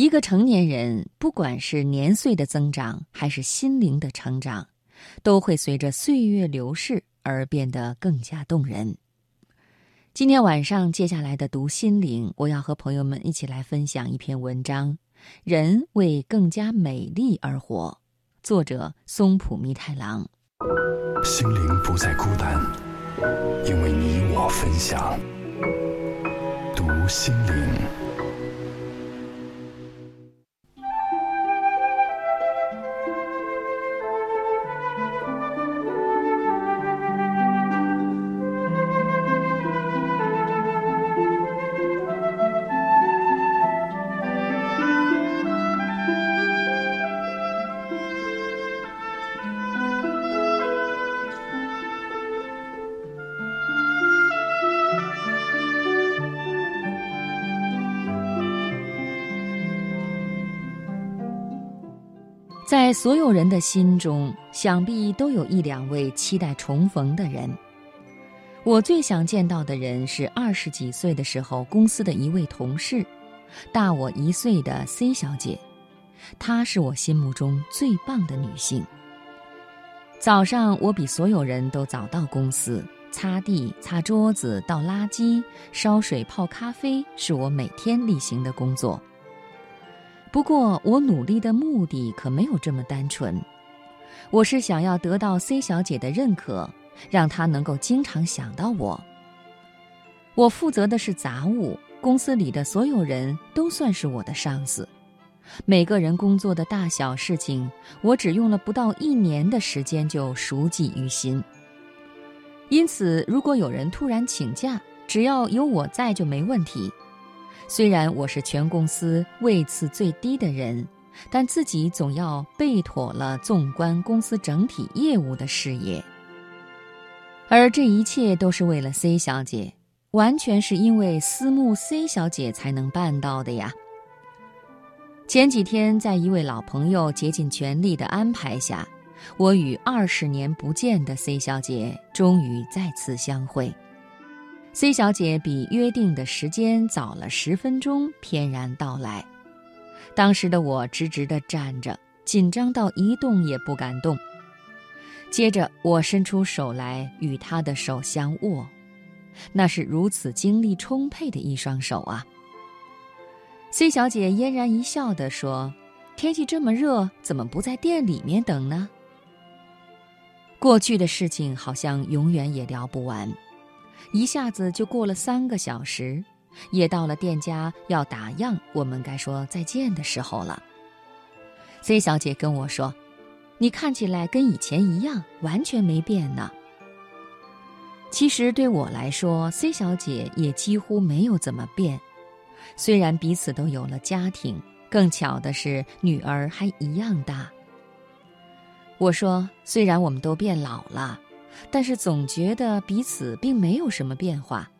一个成年人，不管是年岁的增长，还是心灵的成长，都会随着岁月流逝而变得更加动人。今天晚上接下来的读心灵，我要和朋友们一起来分享一篇文章：人为更加美丽而活。作者松浦弥太郎。心灵不再孤单，因为你我分享。读心灵。在所有人的心中，想必都有一两位期待重逢的人。我最想见到的人是二十几岁的时候公司的一位同事，大我一岁的 C 小姐。她是我心目中最棒的女性。早上我比所有人都早到公司，擦地、擦桌子、倒垃圾、烧水、泡咖啡，是我每天例行的工作。不过，我努力的目的可没有这么单纯，我是想要得到 C 小姐的认可，让她能够经常想到我。我负责的是杂物，公司里的所有人都算是我的上司，每个人工作的大小事情，我只用了不到一年的时间就熟记于心。因此，如果有人突然请假，只要有我在就没问题。虽然我是全公司位次最低的人，但自己总要备妥了纵观公司整体业务的事业。而这一切都是为了 C 小姐，完全是因为私募 C 小姐才能办到的呀。前几天，在一位老朋友竭尽全力的安排下，我与二十年不见的 C 小姐终于再次相会。C 小姐比约定的时间早了十分钟，翩然到来。当时的我直直地站着，紧张到一动也不敢动。接着，我伸出手来与她的手相握，那是如此精力充沛的一双手啊！C 小姐嫣然一笑地说：“天气这么热，怎么不在店里面等呢？”过去的事情好像永远也聊不完。一下子就过了三个小时，也到了店家要打烊，我们该说再见的时候了。C 小姐跟我说：“你看起来跟以前一样，完全没变呢。”其实对我来说，C 小姐也几乎没有怎么变。虽然彼此都有了家庭，更巧的是女儿还一样大。我说：“虽然我们都变老了。”但是总觉得彼此并没有什么变化，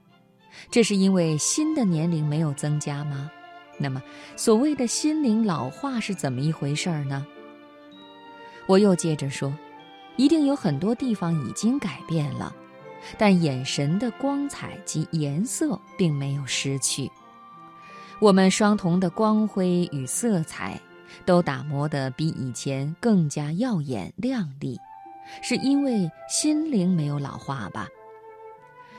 这是因为新的年龄没有增加吗？那么，所谓的心灵老化是怎么一回事儿呢？我又接着说，一定有很多地方已经改变了，但眼神的光彩及颜色并没有失去。我们双瞳的光辉与色彩，都打磨得比以前更加耀眼亮丽。是因为心灵没有老化吧？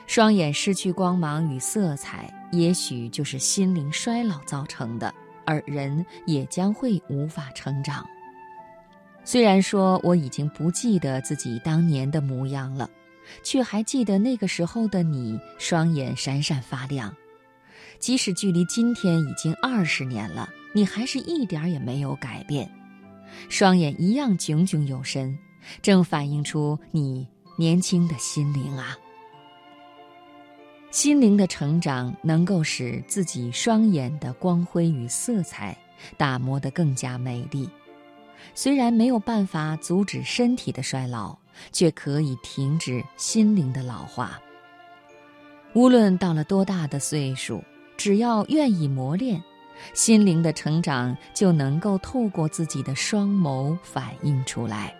双眼失去光芒与色彩，也许就是心灵衰老造成的，而人也将会无法成长。虽然说我已经不记得自己当年的模样了，却还记得那个时候的你，双眼闪闪发亮。即使距离今天已经二十年了，你还是一点也没有改变，双眼一样炯炯有神。正反映出你年轻的心灵啊！心灵的成长能够使自己双眼的光辉与色彩打磨得更加美丽。虽然没有办法阻止身体的衰老，却可以停止心灵的老化。无论到了多大的岁数，只要愿意磨练，心灵的成长就能够透过自己的双眸反映出来。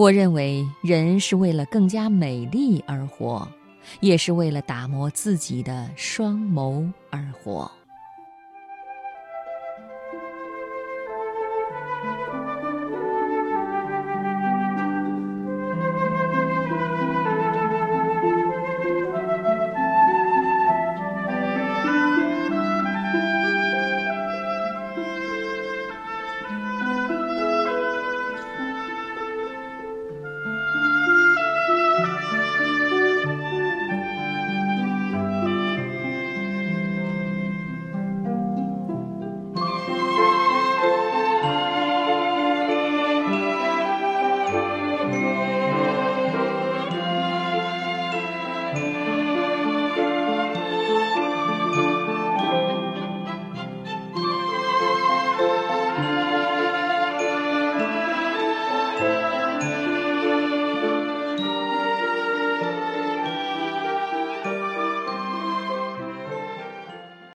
我认为，人是为了更加美丽而活，也是为了打磨自己的双眸而活。